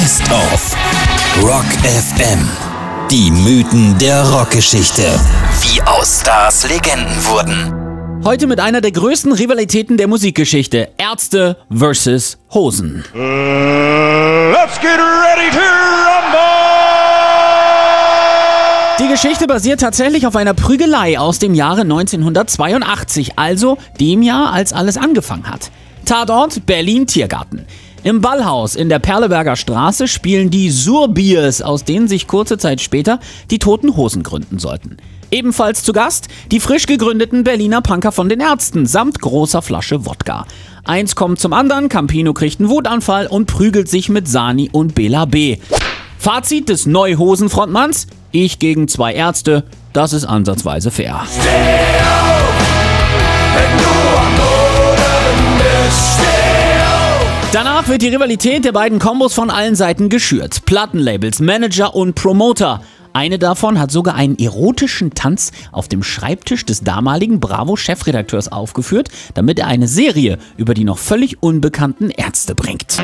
Best of Rock FM. Die Mythen der Rockgeschichte. Wie aus Stars Legenden wurden. Heute mit einer der größten Rivalitäten der Musikgeschichte. Ärzte versus Hosen. Uh, let's get ready to rumble! Die Geschichte basiert tatsächlich auf einer Prügelei aus dem Jahre 1982, also dem Jahr, als alles angefangen hat. Tatort Berlin Tiergarten. Im Ballhaus in der Perleberger Straße spielen die Surbiers, aus denen sich kurze Zeit später die Toten Hosen gründen sollten. Ebenfalls zu Gast die frisch gegründeten Berliner Punker von den Ärzten samt großer Flasche Wodka. Eins kommt zum anderen, Campino kriegt einen Wutanfall und prügelt sich mit Sani und Bela B. Fazit des Neuhosen-Frontmanns: Ich gegen zwei Ärzte, das ist ansatzweise fair. Steh auf, wenn du am Boden bist, Danach wird die Rivalität der beiden Kombos von allen Seiten geschürt. Plattenlabels, Manager und Promoter. Eine davon hat sogar einen erotischen Tanz auf dem Schreibtisch des damaligen Bravo-Chefredakteurs aufgeführt, damit er eine Serie über die noch völlig unbekannten Ärzte bringt.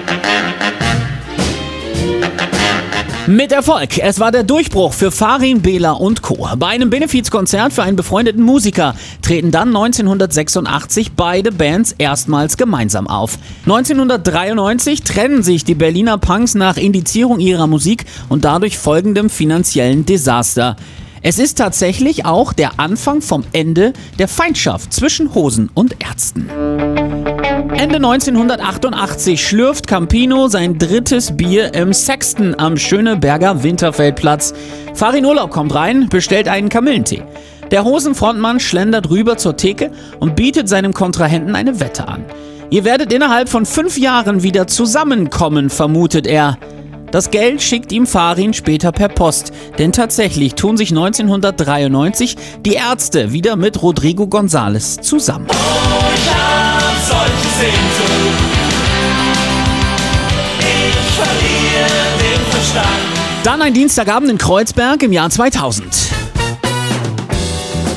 Mit Erfolg. Es war der Durchbruch für Farin, Bela und Co. Bei einem Benefizkonzert für einen befreundeten Musiker treten dann 1986 beide Bands erstmals gemeinsam auf. 1993 trennen sich die Berliner Punks nach Indizierung ihrer Musik und dadurch folgendem finanziellen Desaster. Es ist tatsächlich auch der Anfang vom Ende der Feindschaft zwischen Hosen und Ärzten. Ende 1988 schlürft Campino sein drittes Bier im Sexton am Schöneberger Winterfeldplatz. Farin Urlaub kommt rein, bestellt einen Kamillentee. Der Hosenfrontmann schlendert rüber zur Theke und bietet seinem Kontrahenten eine Wette an. Ihr werdet innerhalb von fünf Jahren wieder zusammenkommen, vermutet er. Das Geld schickt ihm Farin später per Post, denn tatsächlich tun sich 1993 die Ärzte wieder mit Rodrigo González zusammen. Hab solche Dann ein Dienstagabend in Kreuzberg im Jahr 2000.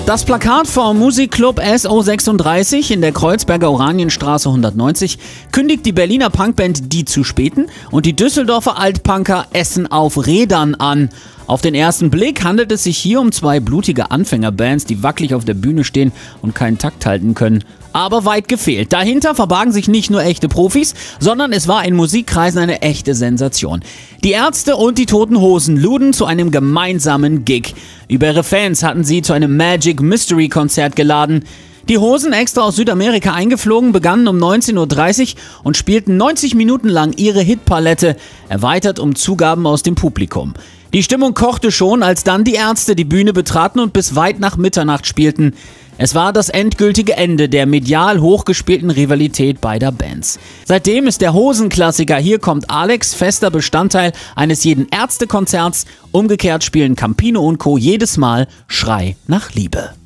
Das Plakat vom Musikclub SO36 in der Kreuzberger Oranienstraße 190 kündigt die Berliner Punkband Die zu Späten und die Düsseldorfer Altpunker Essen auf Rädern an. Auf den ersten Blick handelt es sich hier um zwei blutige Anfängerbands, die wackelig auf der Bühne stehen und keinen Takt halten können. Aber weit gefehlt. Dahinter verbargen sich nicht nur echte Profis, sondern es war in Musikkreisen eine echte Sensation. Die Ärzte und die Toten Hosen luden zu einem gemeinsamen Gig. Über ihre Fans hatten sie zu einem Magic Mystery Konzert geladen. Die Hosen, extra aus Südamerika eingeflogen, begannen um 19.30 Uhr und spielten 90 Minuten lang ihre Hitpalette, erweitert um Zugaben aus dem Publikum. Die Stimmung kochte schon, als dann die Ärzte die Bühne betraten und bis weit nach Mitternacht spielten. Es war das endgültige Ende der medial hochgespielten Rivalität beider Bands. Seitdem ist der Hosenklassiker Hier kommt Alex fester Bestandteil eines jeden Ärztekonzerts. Umgekehrt spielen Campino und Co. jedes Mal Schrei nach Liebe.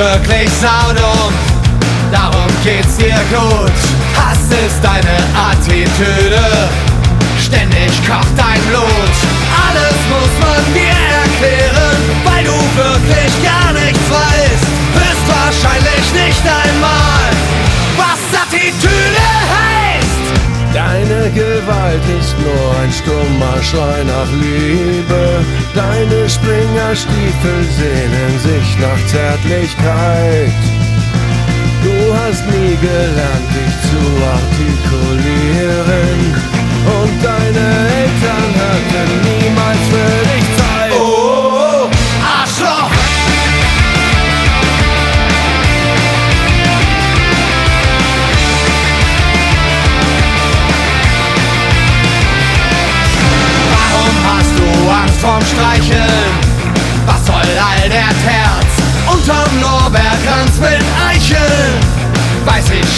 Wirklich saudumm, darum geht's dir gut. Hass ist deine Attitüde, ständig kocht dein Blut. Alles muss man dir erklären, weil du wirklich gar nichts weißt. Höchstwahrscheinlich nicht einmal, ein stummer Schrei nach Liebe. Deine Springerstiefel sehnen sich nach Zärtlichkeit. Du hast nie gelernt, dich zu artikulieren. Und deine Eltern hatten niemals für dich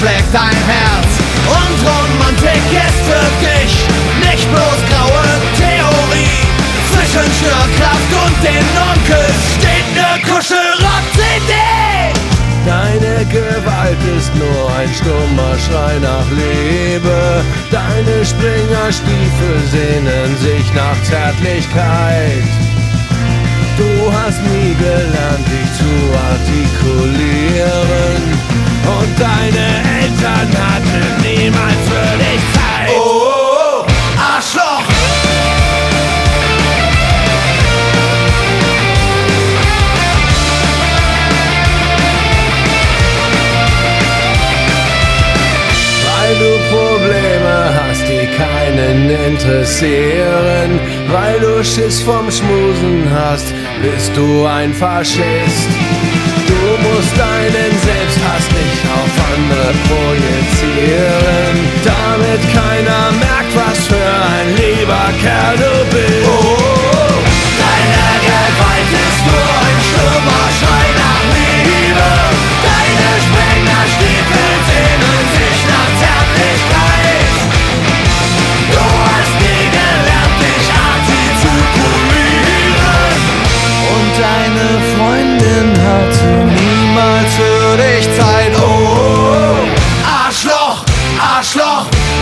schlägt dein Herz und Romantik ist für dich nicht bloß graue Theorie. Zwischen Störkraft und den Onkel steht ne Kuschelrock-CD. Deine Gewalt ist nur ein stummer Schrei nach Liebe. Deine Springerstiefel sehnen sich nach Zärtlichkeit. Du hast nie gelernt, dich zu artikulieren. interessieren, weil du Schiss vom Schmusen hast, bist du ein Faschist. Du musst deinen Selbsthass nicht auf andere projizieren, damit keiner merkt, was für ein lieber Kerl du bist. Oh.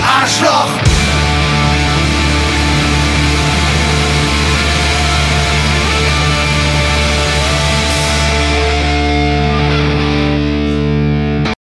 Arschloch!